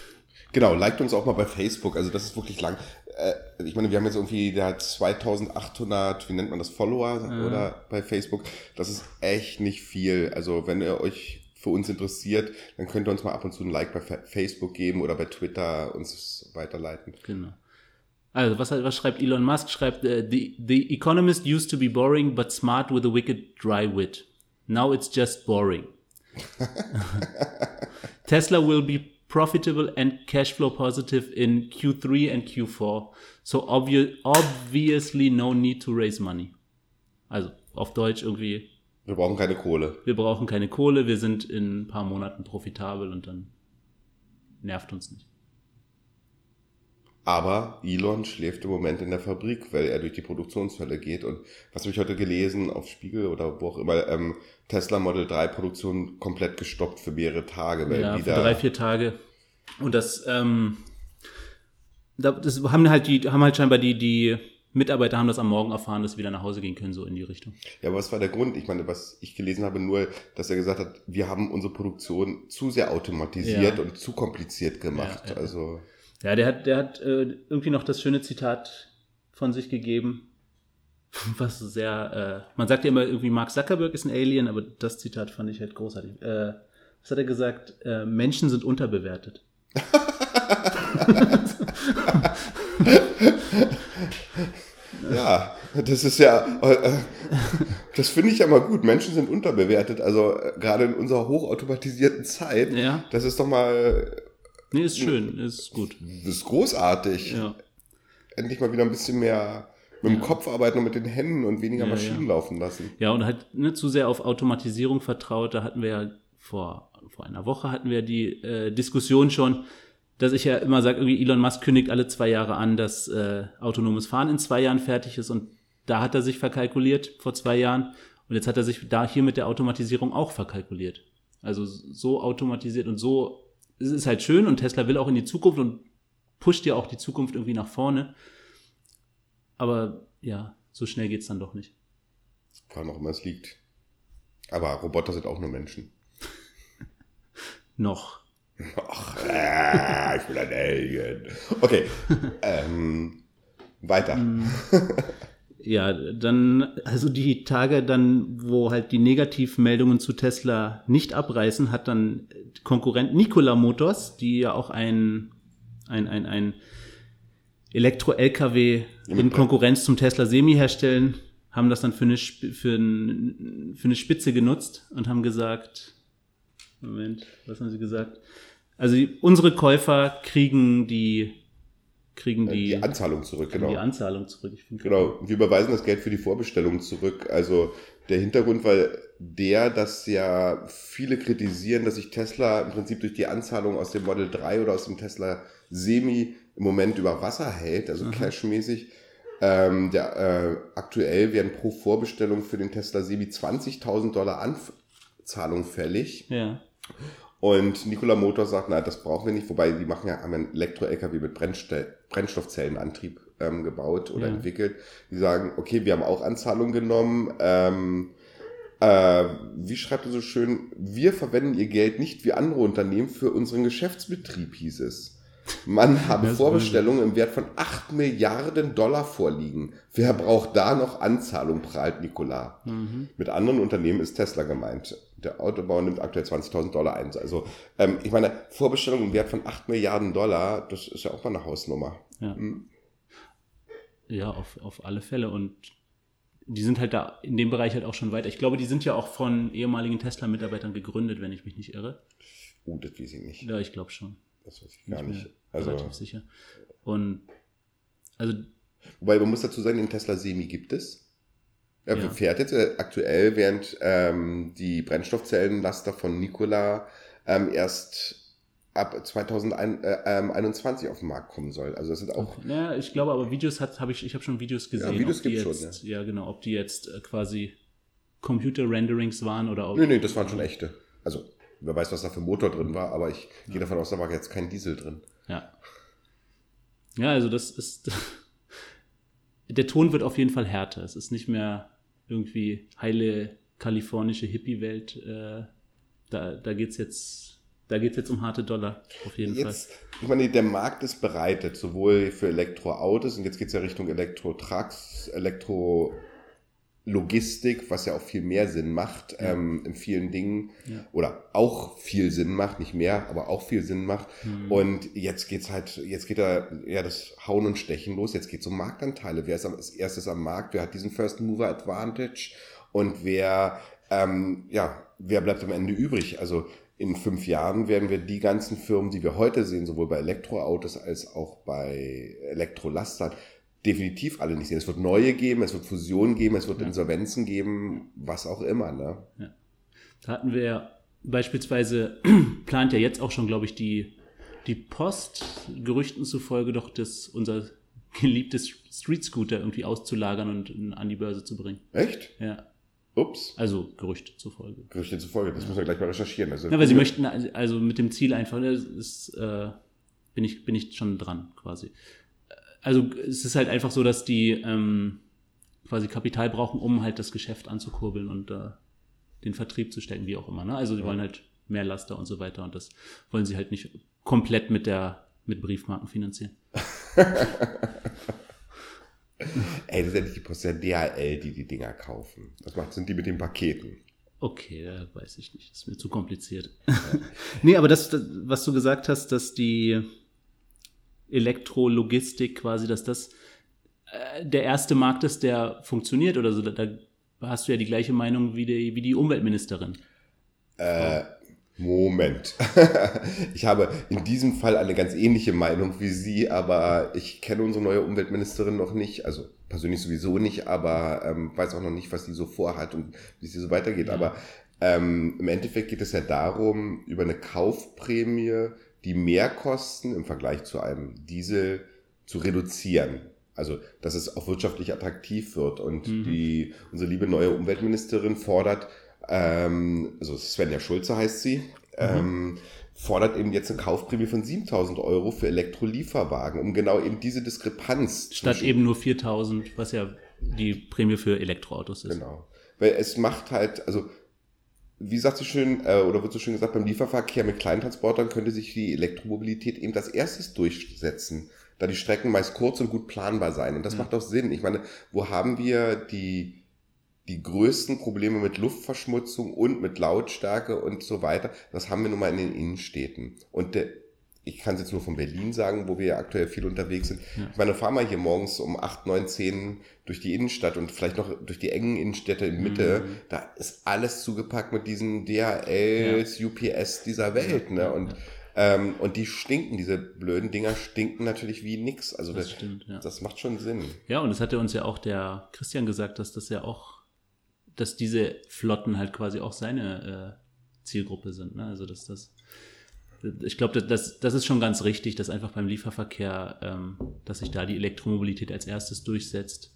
Genau, liked uns auch mal bei Facebook. Also das ist wirklich lang. Äh, ich meine, wir haben jetzt irgendwie da 2800, wie nennt man das, Follower ja. oder bei Facebook. Das ist echt nicht viel. Also wenn ihr euch für uns interessiert, dann könnt ihr uns mal ab und zu ein Like bei Facebook geben oder bei Twitter uns weiterleiten. Genau. Also, was, was schreibt Elon Musk? Schreibt, uh, the, the Economist used to be boring, but smart with a wicked dry wit. Now it's just boring. Tesla will be profitable and cash flow positive in Q3 and Q4. So obvi obviously no need to raise money. Also auf Deutsch irgendwie. Wir brauchen keine Kohle. Wir brauchen keine Kohle, wir sind in ein paar Monaten profitabel und dann nervt uns nicht. Aber Elon schläft im Moment in der Fabrik, weil er durch die Produktionsfälle geht. Und was habe ich heute gelesen auf Spiegel oder wo auch immer, ähm, Tesla Model 3 Produktion komplett gestoppt für mehrere Tage. Weil ja, wieder für drei, vier Tage. Und das, ähm, das haben halt die, haben halt scheinbar die, die Mitarbeiter haben das am Morgen erfahren, dass sie wieder nach Hause gehen können, so in die Richtung. Ja, aber was war der Grund? Ich meine, was ich gelesen habe, nur, dass er gesagt hat, wir haben unsere Produktion zu sehr automatisiert ja. und zu kompliziert gemacht. Ja, ja. Also ja, der hat, der hat äh, irgendwie noch das schöne Zitat von sich gegeben, was sehr, äh, man sagt ja immer irgendwie, Mark Zuckerberg ist ein Alien, aber das Zitat fand ich halt großartig. Äh, was hat er gesagt? Äh, Menschen sind unterbewertet. ja, das ist ja, äh, das finde ich ja mal gut. Menschen sind unterbewertet. Also äh, gerade in unserer hochautomatisierten Zeit, ja. das ist doch mal Nee, ist schön, ist gut. Das ist großartig. Ja. Endlich mal wieder ein bisschen mehr mit dem ja. Kopf arbeiten und mit den Händen und weniger ja, Maschinen laufen lassen. Ja, und halt nicht zu sehr auf Automatisierung vertraut. Da hatten wir ja vor, vor einer Woche hatten wir die äh, Diskussion schon, dass ich ja immer sage, irgendwie Elon Musk kündigt alle zwei Jahre an, dass äh, autonomes Fahren in zwei Jahren fertig ist und da hat er sich verkalkuliert vor zwei Jahren und jetzt hat er sich da hier mit der Automatisierung auch verkalkuliert. Also so automatisiert und so es ist halt schön und Tesla will auch in die Zukunft und pusht ja auch die Zukunft irgendwie nach vorne. Aber ja, so schnell geht es dann doch nicht. Vor allem auch immer es liegt. Aber Roboter sind auch nur Menschen. Noch. Ach, äh, ich bin ein Alien. Okay. ähm, weiter. Mm. Ja, dann, also die Tage dann, wo halt die Negativmeldungen zu Tesla nicht abreißen, hat dann Konkurrent Nikola Motors, die ja auch ein, ein, ein, ein Elektro-LKW in Konkurrenz zum Tesla Semi herstellen, haben das dann für eine, für, ein, für eine Spitze genutzt und haben gesagt, Moment, was haben sie gesagt? Also unsere Käufer kriegen die kriegen die, die Anzahlung zurück, genau. Die Anzahlung zurück. genau. Wir überweisen das Geld für die Vorbestellung zurück. Also der Hintergrund war der, dass ja viele kritisieren, dass sich Tesla im Prinzip durch die Anzahlung aus dem Model 3 oder aus dem Tesla Semi im Moment über Wasser hält, also cashmäßig. Ähm, der, äh, aktuell werden pro Vorbestellung für den Tesla Semi 20.000 Dollar Anzahlung fällig. Ja. Und Nikola Motor sagt, nein, das brauchen wir nicht, wobei die machen ja, haben einen Elektro-LKW mit Brennstoffzellenantrieb ähm, gebaut oder ja. entwickelt. Die sagen, okay, wir haben auch Anzahlung genommen. Ähm, äh, wie schreibt er so schön, wir verwenden ihr Geld nicht wie andere Unternehmen für unseren Geschäftsbetrieb, hieß es. Man habe Vorbestellungen im Wert von 8 Milliarden Dollar vorliegen. Wer braucht da noch Anzahlung, prahlt Nikola. Mhm. Mit anderen Unternehmen ist Tesla gemeint. Der Autobauer nimmt aktuell 20.000 Dollar ein. Also, ähm, ich meine, Vorbestellungen im Wert von 8 Milliarden Dollar, das ist ja auch mal eine Hausnummer. Ja, mhm. ja auf, auf alle Fälle. Und die sind halt da in dem Bereich halt auch schon weiter. Ich glaube, die sind ja auch von ehemaligen Tesla-Mitarbeitern gegründet, wenn ich mich nicht irre. Uh, das weiß ich nicht. Ja, ich glaube schon. Das weiß ich gar nicht. Also, relativ sicher. Und also. Wobei man muss dazu sagen, den Tesla Semi gibt es. Er ja. fährt jetzt äh, aktuell, während ähm, die Brennstoffzellenlaster von Nikola ähm, erst ab 2021 äh, ähm, auf den Markt kommen soll. Also das sind auch. Ja, ich glaube, aber Videos hat, habe ich, ich habe schon Videos gesehen. Ja, Videos gibt schon. Ja. ja. genau, ob die jetzt äh, quasi Computer-Renderings waren oder ob. Nee, nee, das waren schon echte. Also Wer weiß, was da für Motor drin war, aber ich ja. gehe davon aus, da war jetzt kein Diesel drin. Ja. Ja, also das ist. der Ton wird auf jeden Fall härter. Es ist nicht mehr irgendwie heile kalifornische Hippie-Welt. Äh, da da geht es jetzt. Da geht jetzt um harte Dollar, auf jeden jetzt, Fall. Ich meine, der Markt ist bereitet, sowohl für Elektroautos und jetzt geht es ja Richtung Elektro-Trucks, Elektro Logistik, was ja auch viel mehr Sinn macht ja. ähm, in vielen Dingen ja. oder auch viel Sinn macht, nicht mehr, aber auch viel Sinn macht. Mhm. Und jetzt geht's halt, jetzt geht da ja das Hauen und Stechen los. Jetzt geht's um Marktanteile. Wer ist als erstes am Markt? Wer hat diesen First Mover Advantage? Und wer, ähm, ja, wer bleibt am Ende übrig? Also in fünf Jahren werden wir die ganzen Firmen, die wir heute sehen, sowohl bei Elektroautos als auch bei Elektrolastern, definitiv alle nicht sehen. Es wird neue geben, es wird Fusionen geben, es wird ja. Insolvenzen geben, was auch immer. Ne? Ja. Da hatten wir ja beispielsweise, plant ja jetzt auch schon, glaube ich, die, die Post, Gerüchten zufolge doch das, unser geliebtes Street Scooter irgendwie auszulagern und an die Börse zu bringen. Echt? Ja. Ups. Also Gerüchte zufolge. Gerüchte zufolge, das ja. müssen wir gleich mal recherchieren. Also, ja, weil sie möchten, also mit dem Ziel einfach, das ist, äh, bin, ich, bin ich schon dran quasi also es ist halt einfach so, dass die ähm, quasi Kapital brauchen, um halt das Geschäft anzukurbeln und äh, den Vertrieb zu stecken, wie auch immer. Ne? Also sie ja. wollen halt mehr Laster und so weiter und das wollen sie halt nicht komplett mit der mit Briefmarken finanzieren. Ey, das ist ja nicht die Post der DHL, die die Dinger kaufen. Das macht, sind die mit den Paketen. Okay, da weiß ich nicht. Das ist mir zu kompliziert. Nee, aber das, was du gesagt hast, dass die Elektrologistik quasi, dass das äh, der erste Markt ist, der funktioniert oder so. Da, hast du ja die gleiche Meinung wie die, wie die Umweltministerin. Äh, Moment. ich habe in diesem Fall eine ganz ähnliche Meinung wie Sie, aber ich kenne unsere neue Umweltministerin noch nicht. Also persönlich sowieso nicht, aber ähm, weiß auch noch nicht, was sie so vorhat und wie es so weitergeht. Ja. Aber ähm, im Endeffekt geht es ja darum, über eine Kaufprämie die Mehrkosten im Vergleich zu einem Diesel zu reduzieren. Also, dass es auch wirtschaftlich attraktiv wird. Und mhm. die, unsere liebe neue Umweltministerin fordert, ähm, also Svenja Schulze heißt sie, mhm. ähm, fordert eben jetzt eine Kaufprämie von 7000 Euro für Elektrolieferwagen, um genau eben diese Diskrepanz Statt eben nur 4000, was ja die Prämie für Elektroautos ist. Genau. Weil es macht halt, also wie sagt so schön, äh, oder wird so schön gesagt, beim Lieferverkehr mit Kleintransportern könnte sich die Elektromobilität eben als erstes durchsetzen, da die Strecken meist kurz und gut planbar sein. Und das ja. macht auch Sinn. Ich meine, wo haben wir die, die größten Probleme mit Luftverschmutzung und mit Lautstärke und so weiter? Das haben wir nun mal in den Innenstädten. Und der, ich kann es jetzt nur von Berlin sagen, wo wir ja aktuell viel unterwegs sind. Ja. Ich meine, fahr mal hier morgens um 8, 9, 10 durch die Innenstadt und vielleicht noch durch die engen Innenstädte in Mitte. Mhm. Da ist alles zugepackt mit diesen DHLs, ja. UPS dieser Welt. Ne? Und, ähm, und die stinken, diese blöden Dinger stinken natürlich wie nix. Also das, das, stimmt, ja. das macht schon Sinn. Ja, und das hatte uns ja auch der Christian gesagt, dass das ja auch, dass diese Flotten halt quasi auch seine äh, Zielgruppe sind. Ne? Also dass das ich glaube, das, das ist schon ganz richtig, dass einfach beim Lieferverkehr, ähm, dass sich da die Elektromobilität als erstes durchsetzt.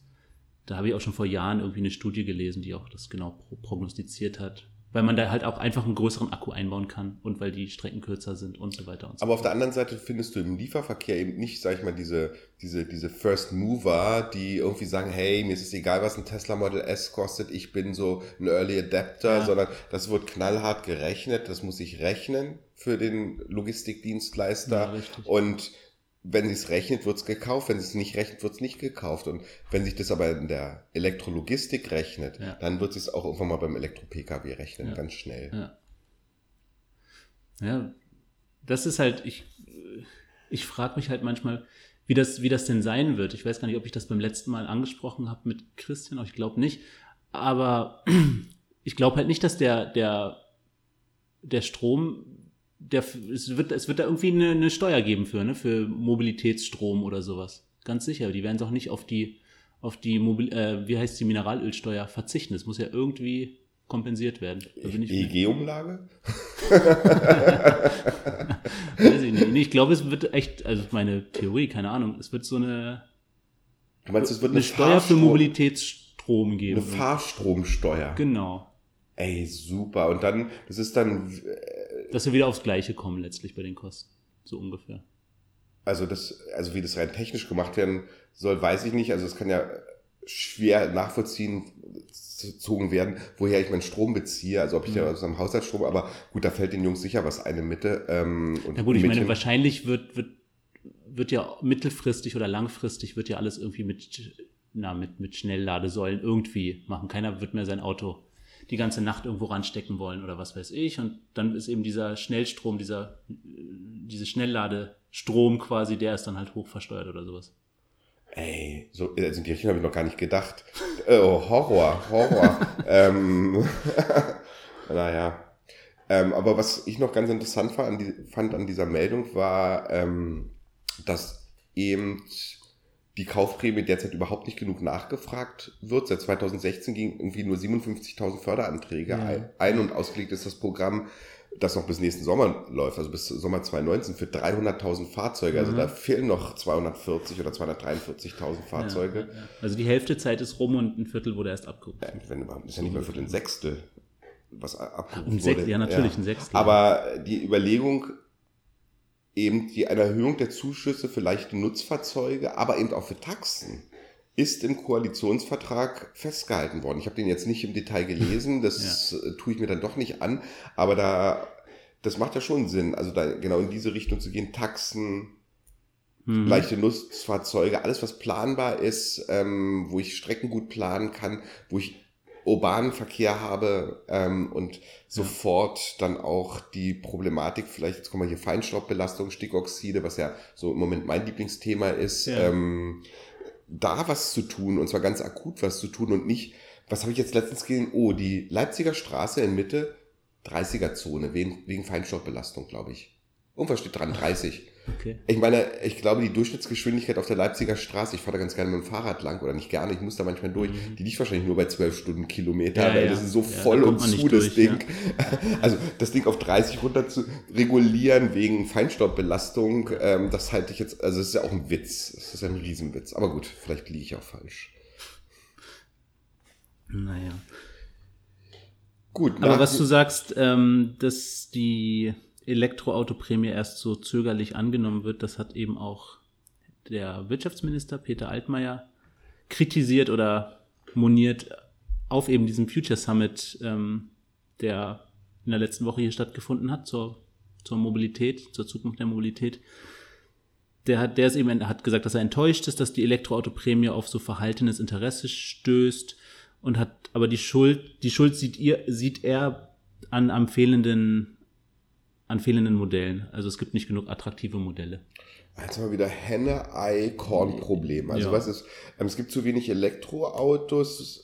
Da habe ich auch schon vor Jahren irgendwie eine Studie gelesen, die auch das genau prognostiziert hat weil man da halt auch einfach einen größeren Akku einbauen kann und weil die Strecken kürzer sind und so weiter und so Aber auf der anderen Seite findest du im Lieferverkehr eben nicht, sag ich mal, diese, diese, diese First Mover, die irgendwie sagen, hey, mir ist es egal, was ein Tesla Model S kostet, ich bin so ein Early Adapter, ja. sondern das wird knallhart gerechnet, das muss ich rechnen für den Logistikdienstleister. Ja, und wenn sie es rechnet, wird es gekauft. Wenn sie es nicht rechnet, wird es nicht gekauft. Und wenn sich das aber in der Elektrologistik rechnet, ja. dann wird es auch irgendwann mal beim Elektro-Pkw rechnen, ja. ganz schnell. Ja. ja, das ist halt, ich, ich frage mich halt manchmal, wie das, wie das denn sein wird. Ich weiß gar nicht, ob ich das beim letzten Mal angesprochen habe mit Christian, aber ich glaube nicht. Aber ich glaube halt nicht, dass der, der, der Strom der, es, wird, es wird da irgendwie eine, eine Steuer geben für, ne, für Mobilitätsstrom oder sowas. Ganz sicher. Die werden auch nicht auf die, auf die Mobil, äh, wie heißt die Mineralölsteuer verzichten. Das muss ja irgendwie kompensiert werden. EG-Umlage? Weiß ich nicht. Ich glaube, es wird echt, also meine Theorie, keine Ahnung, es wird so eine, du meinst, es wird eine, eine Steuer für Mobilitätsstrom geben. Eine Fahrstromsteuer. Genau. Ey, super. Und dann, das ist dann dass wir wieder aufs Gleiche kommen letztlich bei den Kosten. So ungefähr. Also das, also wie das rein technisch gemacht werden soll, weiß ich nicht. Also es kann ja schwer nachvollziehen gezogen werden, woher ich meinen Strom beziehe, also ob ich mhm. ja aus einem Haushaltsstrom, aber gut, da fällt den Jungs sicher was eine Mitte. Ähm, und Na gut, ich meine, wahrscheinlich wird, wird, wird ja mittelfristig oder langfristig wird ja alles irgendwie mit, na, mit, mit Schnellladesäulen irgendwie machen. Keiner wird mehr sein Auto die ganze Nacht irgendwo ranstecken wollen oder was weiß ich. Und dann ist eben dieser Schnellstrom, dieser, diese Schnellladestrom quasi, der ist dann halt hochversteuert oder sowas. Ey, so, also in die Richtung habe ich noch gar nicht gedacht. Oh, Horror, Horror. ähm, naja. Ähm, aber was ich noch ganz interessant fand an, die, fand an dieser Meldung war, ähm, dass eben die Kaufprämie derzeit überhaupt nicht genug nachgefragt wird. Seit 2016 ging irgendwie nur 57.000 Förderanträge ja. ein und ausgelegt ist das Programm, das noch bis nächsten Sommer läuft, also bis Sommer 2019 für 300.000 Fahrzeuge. Also mhm. da fehlen noch 240 oder 243.000 Fahrzeuge. Ja, ja, also die Hälfte Zeit ist rum und ein Viertel wurde erst abgerufen. Ja, wenn überhaupt, ist ja nicht mal für ein Sechstel, was abgerufen ein wurde. Ja, natürlich ein Sechstel. Aber die Überlegung eben die eine Erhöhung der Zuschüsse für leichte Nutzfahrzeuge, aber eben auch für Taxen ist im Koalitionsvertrag festgehalten worden. Ich habe den jetzt nicht im Detail gelesen, das ja. tue ich mir dann doch nicht an, aber da das macht ja schon Sinn, also da genau in diese Richtung zu gehen, Taxen, mhm. leichte Nutzfahrzeuge, alles was planbar ist, ähm, wo ich Strecken gut planen kann, wo ich urbanen Verkehr habe ähm, und sofort dann auch die Problematik, vielleicht jetzt kommen wir hier Feinstaubbelastung, Stickoxide, was ja so im Moment mein Lieblingsthema ist, ähm, da was zu tun und zwar ganz akut was zu tun und nicht, was habe ich jetzt letztens gesehen? Oh, die Leipziger Straße in Mitte, 30er-Zone, wegen, wegen Feinstaubbelastung, glaube ich. Irgendwas steht dran, 30. Okay. Ich meine, ich glaube, die Durchschnittsgeschwindigkeit auf der Leipziger Straße, ich fahre da ganz gerne mit dem Fahrrad lang oder nicht gerne, ich muss da manchmal durch, mhm. die liegt wahrscheinlich nur bei 12 Stundenkilometer, ja, weil ja. das ist so ja, voll und zu, das durch, Ding. Also das Ding auf 30 runter zu regulieren wegen Feinstaubbelastung, ähm, das halte ich jetzt, also das ist ja auch ein Witz, das ist ein Riesenwitz. Aber gut, vielleicht liege ich auch falsch. Naja. Gut. Aber was du sagst, ähm, dass die Elektroautoprämie erst so zögerlich angenommen wird, das hat eben auch der Wirtschaftsminister Peter Altmaier kritisiert oder moniert auf eben diesem Future Summit, ähm, der in der letzten Woche hier stattgefunden hat zur, zur Mobilität, zur Zukunft der Mobilität. Der hat, der ist eben, hat gesagt, dass er enttäuscht ist, dass die Elektroautoprämie auf so verhaltenes Interesse stößt und hat aber die Schuld, die Schuld sieht ihr, sieht er an, am fehlenden, an fehlenden Modellen. Also es gibt nicht genug attraktive Modelle. Jetzt haben wir wieder Henne-Ei-Korn-Problem. Also ja. was ist, ähm, es gibt zu wenig Elektroautos,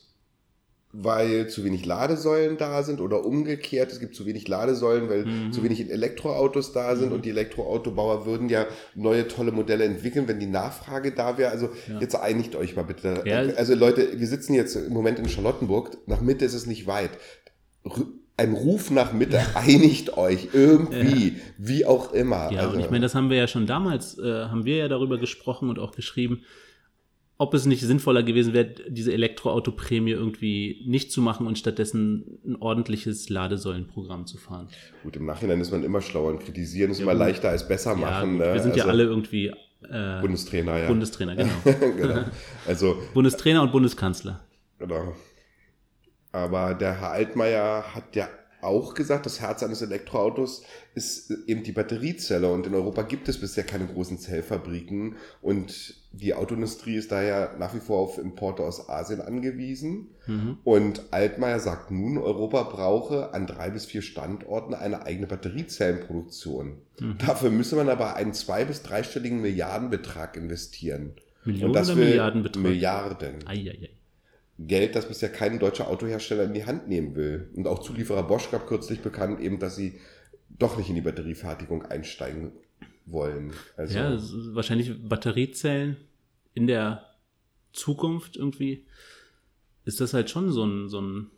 weil zu wenig Ladesäulen da sind oder umgekehrt, es gibt zu wenig Ladesäulen, weil mhm. zu wenig Elektroautos da sind mhm. und die Elektroautobauer würden ja neue tolle Modelle entwickeln, wenn die Nachfrage da wäre. Also ja. jetzt einigt euch mal bitte. Ja. Also Leute, wir sitzen jetzt im Moment in Charlottenburg, nach Mitte ist es nicht weit. Ein Ruf nach Mitte, einigt euch irgendwie, ja. wie auch immer. Ja, also, und ich meine, das haben wir ja schon damals, äh, haben wir ja darüber gesprochen und auch geschrieben, ob es nicht sinnvoller gewesen wäre, diese Elektroauto-Prämie irgendwie nicht zu machen und stattdessen ein ordentliches Ladesäulenprogramm zu fahren. Gut, im Nachhinein ist man immer schlauer und kritisieren ist ja, immer leichter als besser machen. Ja, wir sind also, ja alle irgendwie äh, Bundestrainer, ja. Bundestrainer, genau. genau. Also, Bundestrainer und Bundeskanzler. Genau. Aber der Herr Altmaier hat ja auch gesagt, das Herz eines Elektroautos ist eben die Batteriezelle und in Europa gibt es bisher keine großen Zellfabriken und die Autoindustrie ist daher nach wie vor auf Importe aus Asien angewiesen. Mhm. Und Altmaier sagt nun, Europa brauche an drei bis vier Standorten eine eigene Batteriezellenproduktion. Mhm. Dafür müsse man aber einen zwei- bis dreistelligen Milliardenbetrag investieren. Millionen und das oder Milliardenbetrag? Milliarden. Ei, ei, ei. Geld, das bisher kein deutscher Autohersteller in die Hand nehmen will. Und auch Zulieferer Bosch gab kürzlich bekannt, eben, dass sie doch nicht in die Batteriefertigung einsteigen wollen. Also ja, wahrscheinlich Batteriezellen in der Zukunft irgendwie ist das halt schon so ein, so ein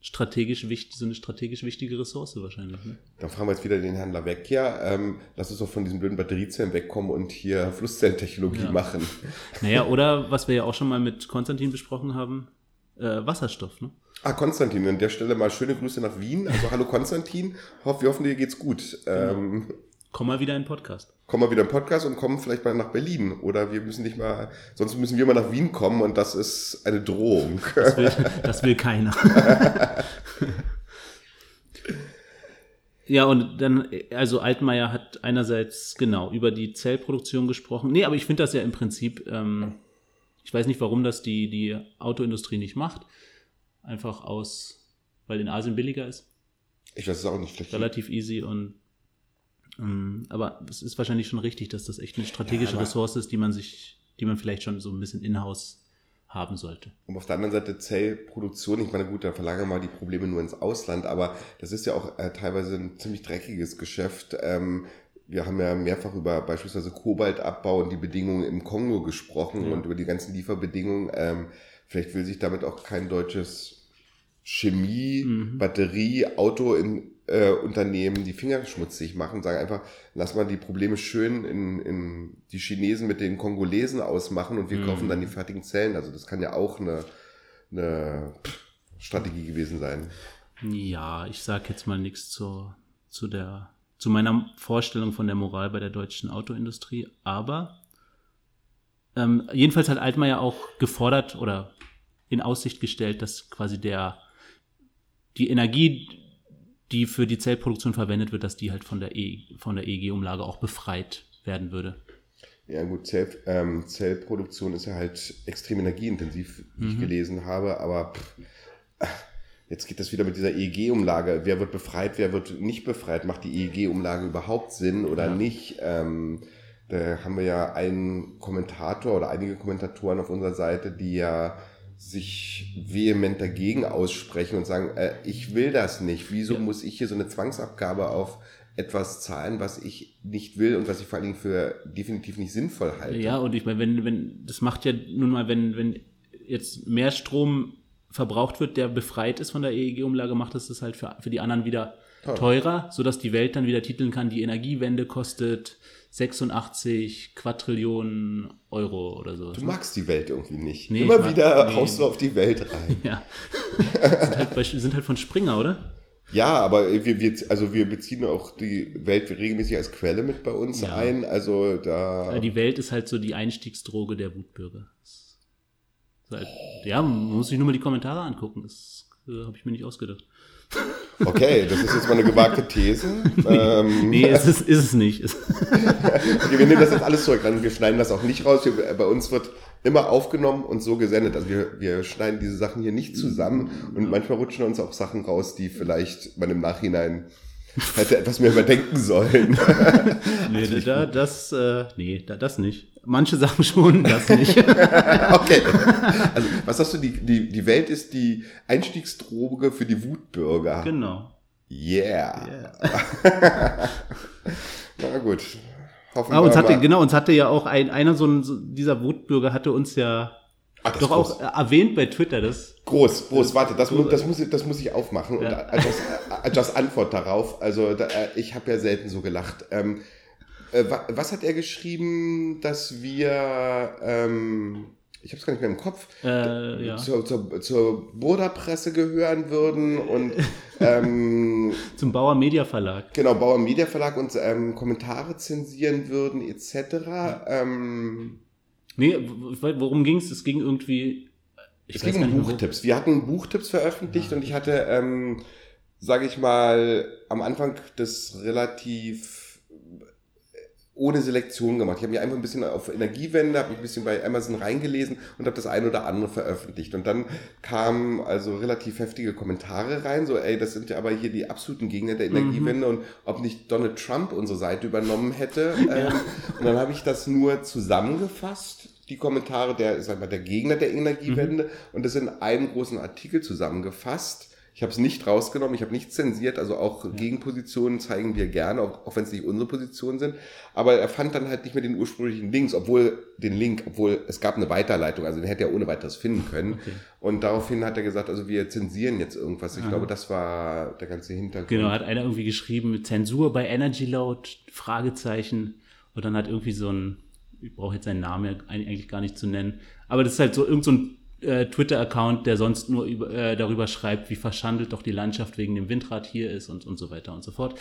strategisch wichtig, so eine strategisch wichtige Ressource wahrscheinlich. Ne? Dann fragen wir jetzt wieder den Herrn Lavecchia. Ähm, lass uns doch von diesen blöden Batteriezellen wegkommen und hier Flusszellentechnologie ja. machen. Naja, oder was wir ja auch schon mal mit Konstantin besprochen haben, äh, Wasserstoff, ne? Ah, Konstantin, an der Stelle mal schöne Grüße nach Wien. Also hallo Konstantin, Hoff, wir hoffen, dir geht's gut. Genau. Ähm, komm mal wieder in den Podcast. Komm mal wieder in den Podcast und komm vielleicht mal nach Berlin. Oder wir müssen nicht mal, sonst müssen wir mal nach Wien kommen und das ist eine Drohung. Das will, das will keiner. Ja, und dann, also Altmaier hat einerseits genau über die Zellproduktion gesprochen. Nee, aber ich finde das ja im Prinzip, ähm, ich weiß nicht, warum das die, die Autoindustrie nicht macht. Einfach aus, weil in Asien billiger ist. Ich weiß es auch nicht. Vielleicht Relativ easy und ähm, aber es ist wahrscheinlich schon richtig, dass das echt eine strategische ja, Ressource ist, die man sich, die man vielleicht schon so ein bisschen in-house haben sollte. Und auf der anderen Seite Zellproduktion, ich meine, gut, da verlagern wir mal die Probleme nur ins Ausland, aber das ist ja auch äh, teilweise ein ziemlich dreckiges Geschäft. Ähm, wir haben ja mehrfach über beispielsweise Kobaltabbau und die Bedingungen im Kongo gesprochen ja. und über die ganzen Lieferbedingungen. Ähm, vielleicht will sich damit auch kein deutsches Chemie, mhm. Batterie, Auto in, äh, Unternehmen die Finger schmutzig machen, sagen einfach, lass mal die Probleme schön in, in die Chinesen mit den Kongolesen ausmachen und wir mhm. kaufen dann die fertigen Zellen. Also das kann ja auch eine, eine Strategie gewesen sein. Ja, ich sag jetzt mal nichts zu, zu der zu meiner Vorstellung von der Moral bei der deutschen Autoindustrie. Aber ähm, jedenfalls hat Altmaier auch gefordert oder in Aussicht gestellt, dass quasi der die Energie, die für die Zellproduktion verwendet wird, dass die halt von der, e, von der EEG-Umlage auch befreit werden würde. Ja gut, Zell, ähm, Zellproduktion ist ja halt extrem energieintensiv, wie mhm. ich gelesen habe, aber pff, Jetzt geht das wieder mit dieser EEG-Umlage. Wer wird befreit, wer wird nicht befreit? Macht die EEG-Umlage überhaupt Sinn oder ja. nicht? Ähm, da haben wir ja einen Kommentator oder einige Kommentatoren auf unserer Seite, die ja sich vehement dagegen aussprechen und sagen, äh, ich will das nicht. Wieso ja. muss ich hier so eine Zwangsabgabe auf etwas zahlen, was ich nicht will und was ich vor allen Dingen für definitiv nicht sinnvoll halte? Ja, und ich meine, wenn, wenn, das macht ja nun mal, wenn, wenn jetzt mehr Strom verbraucht wird, der befreit ist von der EEG-Umlage, macht es das halt für, für die anderen wieder Toll. teurer, sodass die Welt dann wieder titeln kann, die Energiewende kostet 86 Quadrillionen Euro oder so. Du magst die Welt irgendwie nicht. Nee, Immer mag, wieder nee. haust du auf die Welt rein. ja. sind, halt bei, sind halt von Springer, oder? Ja, aber wir, wir, also wir beziehen auch die Welt regelmäßig als Quelle mit bei uns ja. ein. Also da. Die Welt ist halt so die Einstiegsdroge der Wutbürger. Ja, man muss sich nur mal die Kommentare angucken. Das äh, habe ich mir nicht ausgedacht. Okay, das ist jetzt mal eine gewagte These. nee, ähm, nee ist, es, ist es nicht. okay, wir nehmen das jetzt alles zurück, wir schneiden das auch nicht raus. Wir, bei uns wird immer aufgenommen und so gesendet. Also wir, wir schneiden diese Sachen hier nicht zusammen und manchmal rutschen uns auch Sachen raus, die vielleicht man im Nachhinein hätte etwas mehr überdenken sollen. nee, da, das, äh, nee, da, das nicht. Manche Sachen schon, das nicht. okay. Also, was sagst du, die, die, die Welt ist die Einstiegsdroge für die Wutbürger. Genau. Yeah. yeah. Na gut. Hoffen ah, uns hatte, genau, uns hatte ja auch ein, einer so ein, dieser Wutbürger hatte uns ja Ach, doch auch erwähnt bei Twitter. Das groß, groß, warte, das, mu das, muss, ich, das muss ich aufmachen. Ja. Und als, als Antwort darauf, also da, ich habe ja selten so gelacht. Ähm, äh, was hat er geschrieben, dass wir, ähm, ich habe es gar nicht mehr im Kopf, äh, ja. zur, zur, zur Burda-Presse gehören würden und ähm, zum Bauer Media Verlag. Genau, Bauer Media Verlag und ähm, Kommentare zensieren würden etc. Ja. Nee, worum ging es? Es ging irgendwie. Es ging um Buchtipps. Wir hatten Buchtipps veröffentlicht ja. und ich hatte, ähm, sage ich mal, am Anfang des relativ ohne Selektion gemacht. Ich habe mich einfach ein bisschen auf Energiewende, habe mich ein bisschen bei Amazon reingelesen und habe das ein oder andere veröffentlicht. Und dann kamen also relativ heftige Kommentare rein, so, ey, das sind ja aber hier die absoluten Gegner der Energiewende mhm. und ob nicht Donald Trump unsere Seite übernommen hätte. Ja. Ähm, und dann habe ich das nur zusammengefasst die Kommentare der, sag mal, der Gegner der Energiewende mhm. und das in einem großen Artikel zusammengefasst ich habe es nicht rausgenommen, ich habe nichts zensiert, also auch ja. Gegenpositionen zeigen wir gerne, auch, auch wenn es nicht unsere Positionen sind. Aber er fand dann halt nicht mehr den ursprünglichen Links, obwohl den Link, obwohl es gab eine Weiterleitung, also den hätte er ohne weiteres finden können. Okay. Und daraufhin hat er gesagt, also wir zensieren jetzt irgendwas. Ich Aha. glaube, das war der ganze Hintergrund. Genau, hat einer irgendwie geschrieben, Zensur bei Energy Load, Fragezeichen. Und dann hat irgendwie so ein, ich brauche jetzt seinen Namen eigentlich gar nicht zu nennen, aber das ist halt so irgend so ein äh, Twitter-Account, der sonst nur über, äh, darüber schreibt, wie verschandelt doch die Landschaft wegen dem Windrad hier ist und, und so weiter und so fort.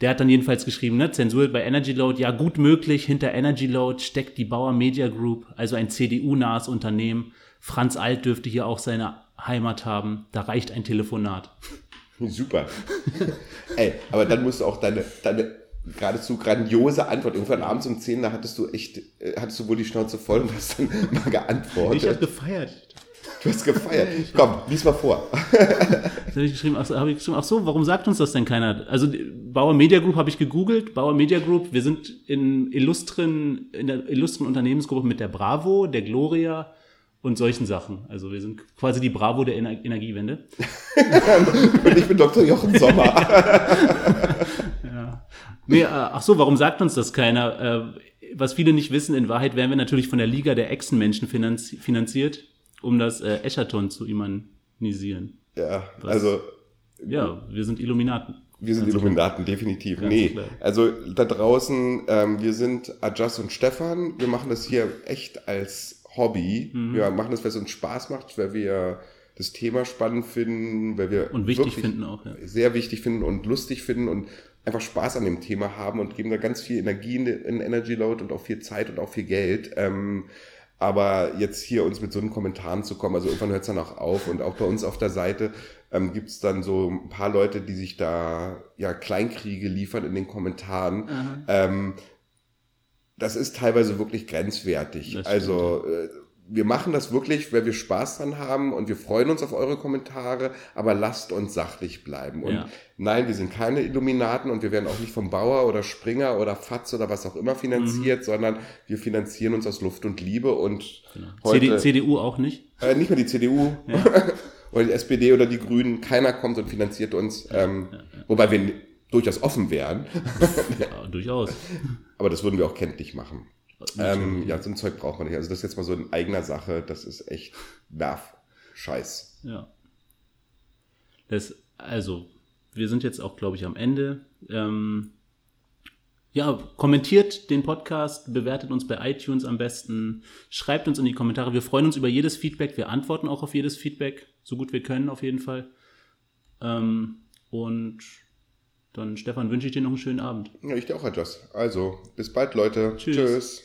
Der hat dann jedenfalls geschrieben, ne, Zensur bei Energy Load, ja gut möglich, hinter Energy Load steckt die Bauer Media Group, also ein CDU-nahes Unternehmen. Franz Alt dürfte hier auch seine Heimat haben, da reicht ein Telefonat. Super. Ey, aber dann musst du auch deine, deine geradezu grandiose Antwort. Irgendwann abends um 10, da hattest du echt, äh, hattest du wohl die Schnauze voll und hast dann mal geantwortet. Ich habe gefeiert. Du hast gefeiert. Komm, lies mal vor. Das habe ich geschrieben. Ach so, hab ich geschrieben. Ach so, warum sagt uns das denn keiner? Also Bauer Media Group habe ich gegoogelt. Bauer Media Group, wir sind in illustren, in der illustren Unternehmensgruppe mit der Bravo, der Gloria und solchen Sachen. Also wir sind quasi die Bravo der Ener Energiewende. und ich bin Dr. Jochen Sommer. ja. Nee, äh, ach so, warum sagt uns das keiner? Äh, was viele nicht wissen, in Wahrheit werden wir natürlich von der Liga der Echsenmenschen finanziert um das äh, Eschaton zu imanisieren. Ja, Was, also. Ja, wir sind Illuminaten. Wir sind Illuminaten, definitiv. Ganz nee, klar. also da draußen, ähm, wir sind Adjas und Stefan. Wir machen das hier echt als Hobby. Mhm. Wir machen das, weil es uns Spaß macht, weil wir das Thema spannend finden, weil wir und wichtig finden auch, ja. sehr wichtig finden und lustig finden und einfach Spaß an dem Thema haben und geben da ganz viel Energie in, in Energy Load und auch viel Zeit und auch viel Geld. Ähm, aber jetzt hier uns mit so einen Kommentaren zu kommen, also irgendwann hört es dann auch auf und auch bei uns auf der Seite ähm, gibt es dann so ein paar Leute, die sich da ja Kleinkriege liefern in den Kommentaren. Ähm, das ist teilweise wirklich grenzwertig. Also äh, wir machen das wirklich, weil wir Spaß dran haben und wir freuen uns auf eure Kommentare, aber lasst uns sachlich bleiben. Und ja. nein, wir sind keine Illuminaten und wir werden auch nicht vom Bauer oder Springer oder Fatz oder was auch immer finanziert, mhm. sondern wir finanzieren uns aus Luft und Liebe und genau. heute, CDU auch nicht? Äh, nicht mehr die CDU. Ja. oder die SPD oder die Grünen, keiner kommt und finanziert uns. Ja, ähm, wobei wir durchaus offen wären. ja, durchaus. Aber das würden wir auch kenntlich machen. Ähm, ja, so ein Zeug braucht man nicht. Also das ist jetzt mal so in eigener Sache, das ist echt nerv. Scheiß. Ja. Das, also, wir sind jetzt auch, glaube ich, am Ende. Ähm, ja, kommentiert den Podcast, bewertet uns bei iTunes am besten, schreibt uns in die Kommentare. Wir freuen uns über jedes Feedback. Wir antworten auch auf jedes Feedback, so gut wir können auf jeden Fall. Ähm, Und dann, Stefan, wünsche ich dir noch einen schönen Abend. Ja, ich dir auch, Joss. Also, bis bald, Leute. Tschüss. Tschüss.